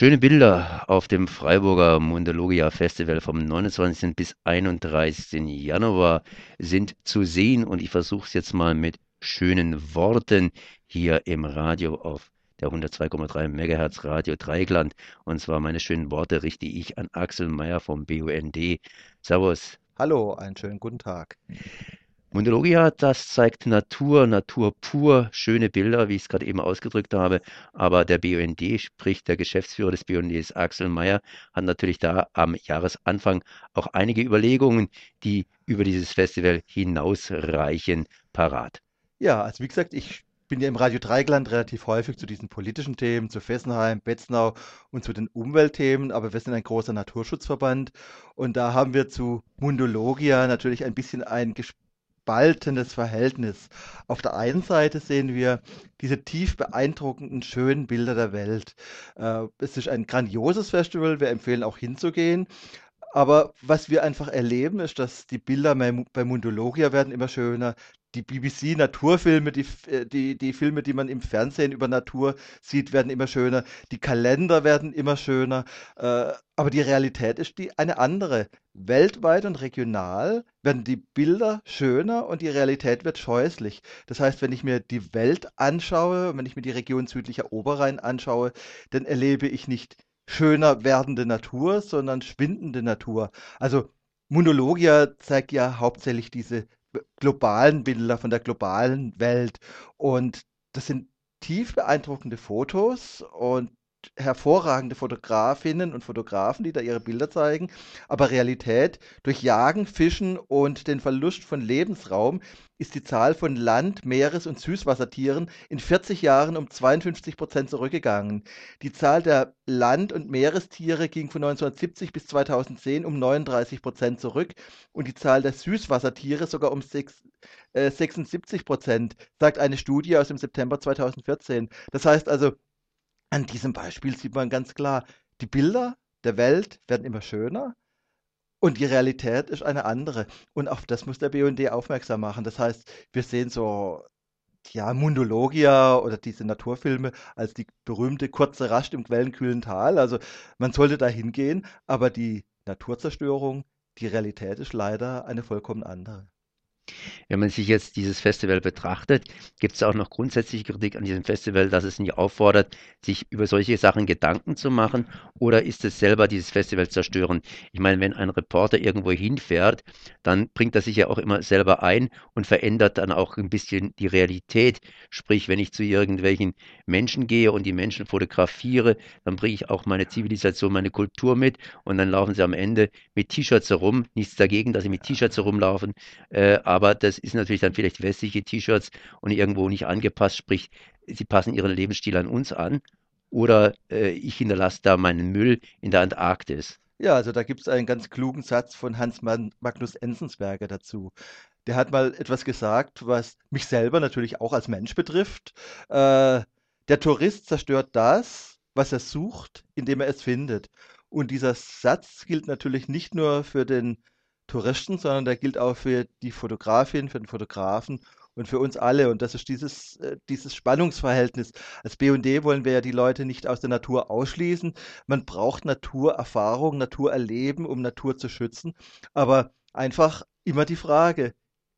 Schöne Bilder auf dem Freiburger Mundologia Festival vom 29. bis 31. Januar sind zu sehen und ich versuche es jetzt mal mit schönen Worten hier im Radio auf der 102,3 MHz Radio Dreigland. Und zwar meine schönen Worte richte ich an Axel Meyer vom BUND. Servus. Hallo, einen schönen guten Tag. Mundologia, das zeigt Natur, Natur pur, schöne Bilder, wie ich es gerade eben ausgedrückt habe. Aber der BUND, sprich der Geschäftsführer des BUNDs, Axel Mayer, hat natürlich da am Jahresanfang auch einige Überlegungen, die über dieses Festival hinausreichen, parat. Ja, also wie gesagt, ich bin ja im Radio Dreigland relativ häufig zu diesen politischen Themen, zu Fessenheim, Betznau und zu den Umweltthemen, aber wir sind ein großer Naturschutzverband und da haben wir zu Mundologia natürlich ein bisschen ein Gespräch gespaltenes Verhältnis. Auf der einen Seite sehen wir diese tief beeindruckenden, schönen Bilder der Welt. Äh, es ist ein grandioses Festival, wir empfehlen auch hinzugehen. Aber was wir einfach erleben, ist, dass die Bilder bei Mundologia werden immer schöner, die BBC-Naturfilme, die, äh, die, die Filme, die man im Fernsehen über Natur sieht, werden immer schöner. Die Kalender werden immer schöner. Äh, aber die Realität ist die eine andere. Weltweit und regional werden die Bilder schöner und die Realität wird scheußlich. Das heißt, wenn ich mir die Welt anschaue, wenn ich mir die Region südlicher Oberrhein anschaue, dann erlebe ich nicht schöner werdende Natur, sondern schwindende Natur. Also Monologia zeigt ja hauptsächlich diese globalen Bilder von der globalen Welt. Und das sind tief beeindruckende Fotos und hervorragende Fotografinnen und Fotografen, die da ihre Bilder zeigen, aber Realität durch Jagen, Fischen und den Verlust von Lebensraum ist die Zahl von Land-, Meeres- und Süßwassertieren in 40 Jahren um 52 Prozent zurückgegangen. Die Zahl der Land- und Meerestiere ging von 1970 bis 2010 um 39 Prozent zurück und die Zahl der Süßwassertiere sogar um 6, äh, 76 Prozent, sagt eine Studie aus dem September 2014. Das heißt also, an diesem Beispiel sieht man ganz klar, die Bilder der Welt werden immer schöner und die Realität ist eine andere. Und auf das muss der BUND aufmerksam machen. Das heißt, wir sehen so, ja, Mundologia oder diese Naturfilme als die berühmte kurze Rast im quellenkühlen Tal. Also man sollte da hingehen, aber die Naturzerstörung, die Realität ist leider eine vollkommen andere. Wenn man sich jetzt dieses Festival betrachtet, gibt es auch noch grundsätzliche Kritik an diesem Festival, dass es nicht auffordert, sich über solche Sachen Gedanken zu machen oder ist es selber dieses Festival zerstören? Ich meine, wenn ein Reporter irgendwo hinfährt, dann bringt er sich ja auch immer selber ein und verändert dann auch ein bisschen die Realität. Sprich, wenn ich zu irgendwelchen Menschen gehe und die Menschen fotografiere, dann bringe ich auch meine Zivilisation, meine Kultur mit und dann laufen sie am Ende mit T-Shirts herum. Nichts dagegen, dass sie mit T-Shirts herumlaufen, äh, aber das ist natürlich dann vielleicht westliche T-Shirts und irgendwo nicht angepasst, sprich, sie passen ihren Lebensstil an uns an oder äh, ich hinterlasse da meinen Müll in der Antarktis. Ja, also da gibt es einen ganz klugen Satz von Hans Magnus Enzensberger dazu. Der hat mal etwas gesagt, was mich selber natürlich auch als Mensch betrifft. Äh, der Tourist zerstört das, was er sucht, indem er es findet. Und dieser Satz gilt natürlich nicht nur für den Touristen, sondern der gilt auch für die Fotografin, für den Fotografen und für uns alle. Und das ist dieses, äh, dieses Spannungsverhältnis. Als BUND wollen wir ja die Leute nicht aus der Natur ausschließen. Man braucht Naturerfahrung, Naturerleben, um Natur zu schützen. Aber einfach immer die Frage,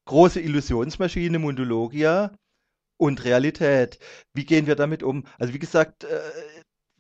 große Illusionsmaschine, Mundologia und Realität. Wie gehen wir damit um? Also wie gesagt, äh,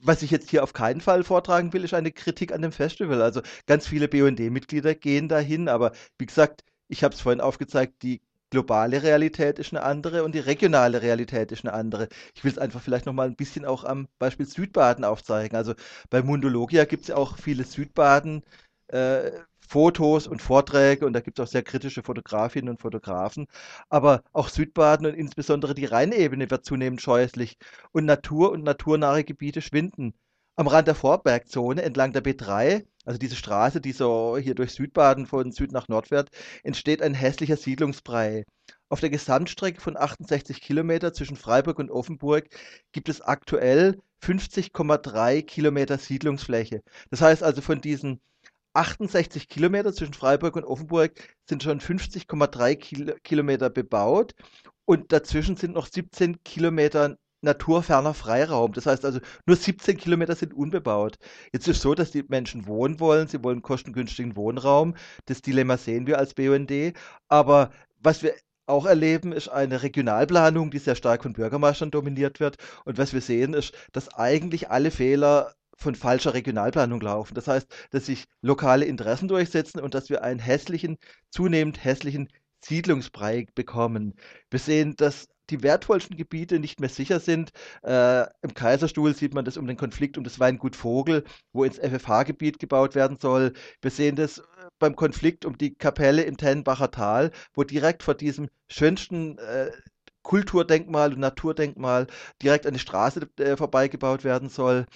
was ich jetzt hier auf keinen Fall vortragen will, ist eine Kritik an dem Festival. Also ganz viele BUND-Mitglieder gehen dahin, aber wie gesagt, ich habe es vorhin aufgezeigt, die globale Realität ist eine andere und die regionale Realität ist eine andere. Ich will es einfach vielleicht nochmal ein bisschen auch am Beispiel Südbaden aufzeigen. Also bei Mundologia gibt es ja auch viele Südbaden. Äh, Fotos und Vorträge und da gibt es auch sehr kritische Fotografinnen und Fotografen. Aber auch Südbaden und insbesondere die Rheinebene wird zunehmend scheußlich und Natur und naturnahe Gebiete schwinden. Am Rand der Vorbergzone entlang der B3, also diese Straße, die so hier durch Südbaden von Süd nach Nord fährt, entsteht ein hässlicher Siedlungsbrei. Auf der Gesamtstrecke von 68 Kilometer zwischen Freiburg und Offenburg gibt es aktuell 50,3 Kilometer Siedlungsfläche. Das heißt also von diesen 68 Kilometer zwischen Freiburg und Offenburg sind schon 50,3 Kil Kilometer bebaut und dazwischen sind noch 17 Kilometer naturferner Freiraum. Das heißt also, nur 17 Kilometer sind unbebaut. Jetzt ist es so, dass die Menschen wohnen wollen, sie wollen kostengünstigen Wohnraum. Das Dilemma sehen wir als BUND. Aber was wir auch erleben, ist eine Regionalplanung, die sehr stark von Bürgermeistern dominiert wird. Und was wir sehen, ist, dass eigentlich alle Fehler von falscher Regionalplanung laufen. Das heißt, dass sich lokale Interessen durchsetzen und dass wir einen hässlichen, zunehmend hässlichen Siedlungsbrei bekommen. Wir sehen, dass die wertvollsten Gebiete nicht mehr sicher sind. Äh, Im Kaiserstuhl sieht man das um den Konflikt um das Weingut Vogel, wo ins FFH-Gebiet gebaut werden soll. Wir sehen das äh, beim Konflikt um die Kapelle im Tennenbacher Tal, wo direkt vor diesem schönsten äh, Kulturdenkmal und Naturdenkmal direkt eine Straße äh, vorbeigebaut werden soll.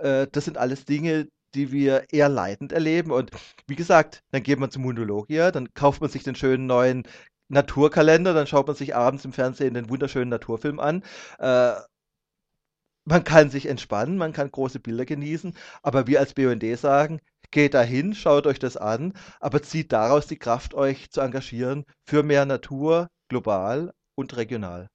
Äh, das sind alles Dinge, die wir eher leidend erleben. Und wie gesagt, dann geht man zum Mundologia, dann kauft man sich den schönen neuen Naturkalender, dann schaut man sich abends im Fernsehen den wunderschönen Naturfilm an. Äh, man kann sich entspannen, man kann große Bilder genießen, aber wir als BUND sagen, geht dahin, schaut euch das an, aber zieht daraus die Kraft, euch zu engagieren für mehr Natur, global und regional.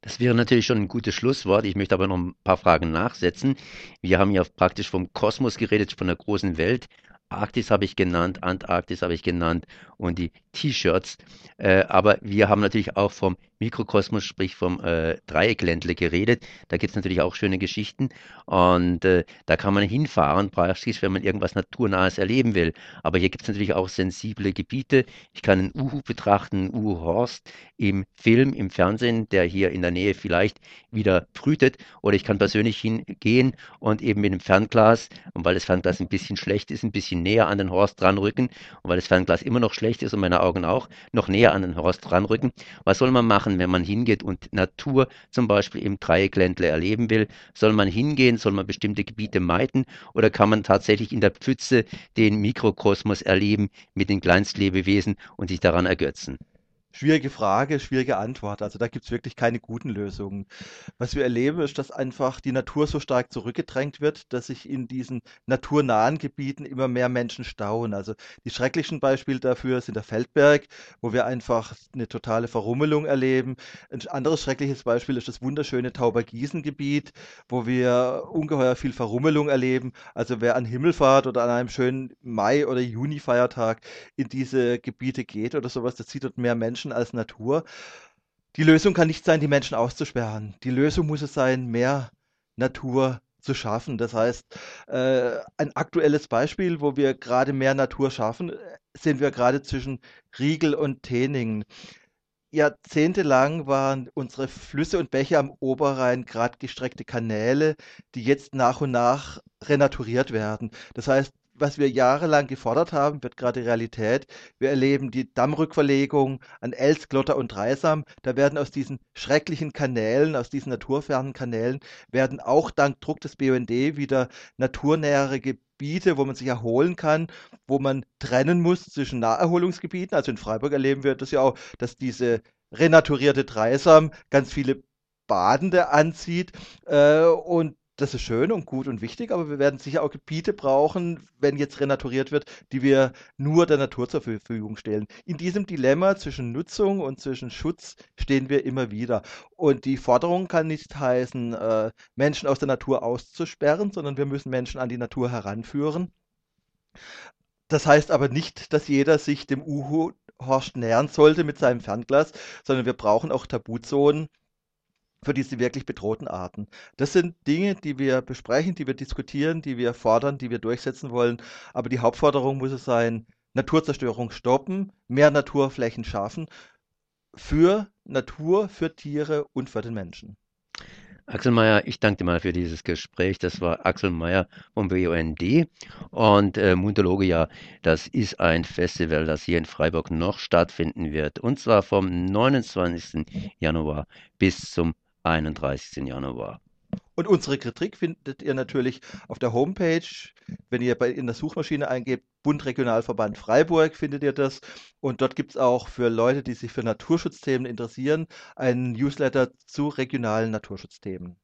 Das wäre natürlich schon ein gutes Schlusswort. Ich möchte aber noch ein paar Fragen nachsetzen. Wir haben ja praktisch vom Kosmos geredet, von der großen Welt. Arktis habe ich genannt, Antarktis habe ich genannt und die T-Shirts. Äh, aber wir haben natürlich auch vom Mikrokosmos, sprich vom äh, Dreieckländle geredet. Da gibt es natürlich auch schöne Geschichten und äh, da kann man hinfahren, praktisch, wenn man irgendwas Naturnahes erleben will. Aber hier gibt es natürlich auch sensible Gebiete. Ich kann einen Uhu betrachten, einen Uhu-Horst im Film, im Fernsehen, der hier in der Nähe vielleicht wieder brütet. Oder ich kann persönlich hingehen und eben mit dem Fernglas, und weil das Fernglas ein bisschen schlecht ist, ein bisschen näher an den Horst dranrücken. Und weil das Fernglas immer noch schlecht ist und meine Augen auch, noch näher an den Horst dranrücken. Was soll man machen? wenn man hingeht und Natur zum Beispiel im Dreieckländle erleben will? Soll man hingehen? Soll man bestimmte Gebiete meiden? Oder kann man tatsächlich in der Pfütze den Mikrokosmos erleben mit den Kleinstlebewesen und sich daran ergötzen? Schwierige Frage, schwierige Antwort. Also da gibt es wirklich keine guten Lösungen. Was wir erleben, ist, dass einfach die Natur so stark zurückgedrängt wird, dass sich in diesen naturnahen Gebieten immer mehr Menschen stauen. Also die schrecklichsten Beispiele dafür sind der Feldberg, wo wir einfach eine totale Verrummelung erleben. Ein anderes schreckliches Beispiel ist das wunderschöne Taubergießen-Gebiet, wo wir ungeheuer viel Verrummelung erleben. Also wer an Himmelfahrt oder an einem schönen Mai- oder Juni-Feiertag in diese Gebiete geht oder sowas, das sieht dort mehr Menschen Menschen als Natur. Die Lösung kann nicht sein, die Menschen auszusperren. Die Lösung muss es sein, mehr Natur zu schaffen. Das heißt, äh, ein aktuelles Beispiel, wo wir gerade mehr Natur schaffen, sind wir gerade zwischen Riegel und Teningen. Jahrzehntelang waren unsere Flüsse und Bäche am Oberrhein gerade gestreckte Kanäle, die jetzt nach und nach renaturiert werden. Das heißt, was wir jahrelang gefordert haben, wird gerade Realität. Wir erleben die Dammrückverlegung an Els, Glotter und Dreisam. Da werden aus diesen schrecklichen Kanälen, aus diesen naturfernen Kanälen, werden auch dank Druck des BUND wieder naturnähere Gebiete, wo man sich erholen kann, wo man trennen muss zwischen Naherholungsgebieten. Also in Freiburg erleben wir das ja auch, dass diese renaturierte Dreisam ganz viele Badende anzieht äh, und das ist schön und gut und wichtig, aber wir werden sicher auch Gebiete brauchen, wenn jetzt renaturiert wird, die wir nur der Natur zur Verfügung stellen. In diesem Dilemma zwischen Nutzung und zwischen Schutz stehen wir immer wieder. Und die Forderung kann nicht heißen, äh, Menschen aus der Natur auszusperren, sondern wir müssen Menschen an die Natur heranführen. Das heißt aber nicht, dass jeder sich dem Uhu-Horst nähern sollte mit seinem Fernglas, sondern wir brauchen auch Tabuzonen, für diese wirklich bedrohten Arten. Das sind Dinge, die wir besprechen, die wir diskutieren, die wir fordern, die wir durchsetzen wollen. Aber die Hauptforderung muss es sein, Naturzerstörung stoppen, mehr Naturflächen schaffen für Natur, für Tiere und für den Menschen. Axel Mayer, ich danke dir mal für dieses Gespräch. Das war Axel Mayer vom BUND. Und äh, Mundologia, das ist ein Festival, das hier in Freiburg noch stattfinden wird. Und zwar vom 29. Januar bis zum 31. Januar. Und unsere Kritik findet ihr natürlich auf der Homepage. Wenn ihr bei, in der Suchmaschine eingebt, Bund Regionalverband Freiburg, findet ihr das. Und dort gibt es auch für Leute, die sich für Naturschutzthemen interessieren, einen Newsletter zu regionalen Naturschutzthemen.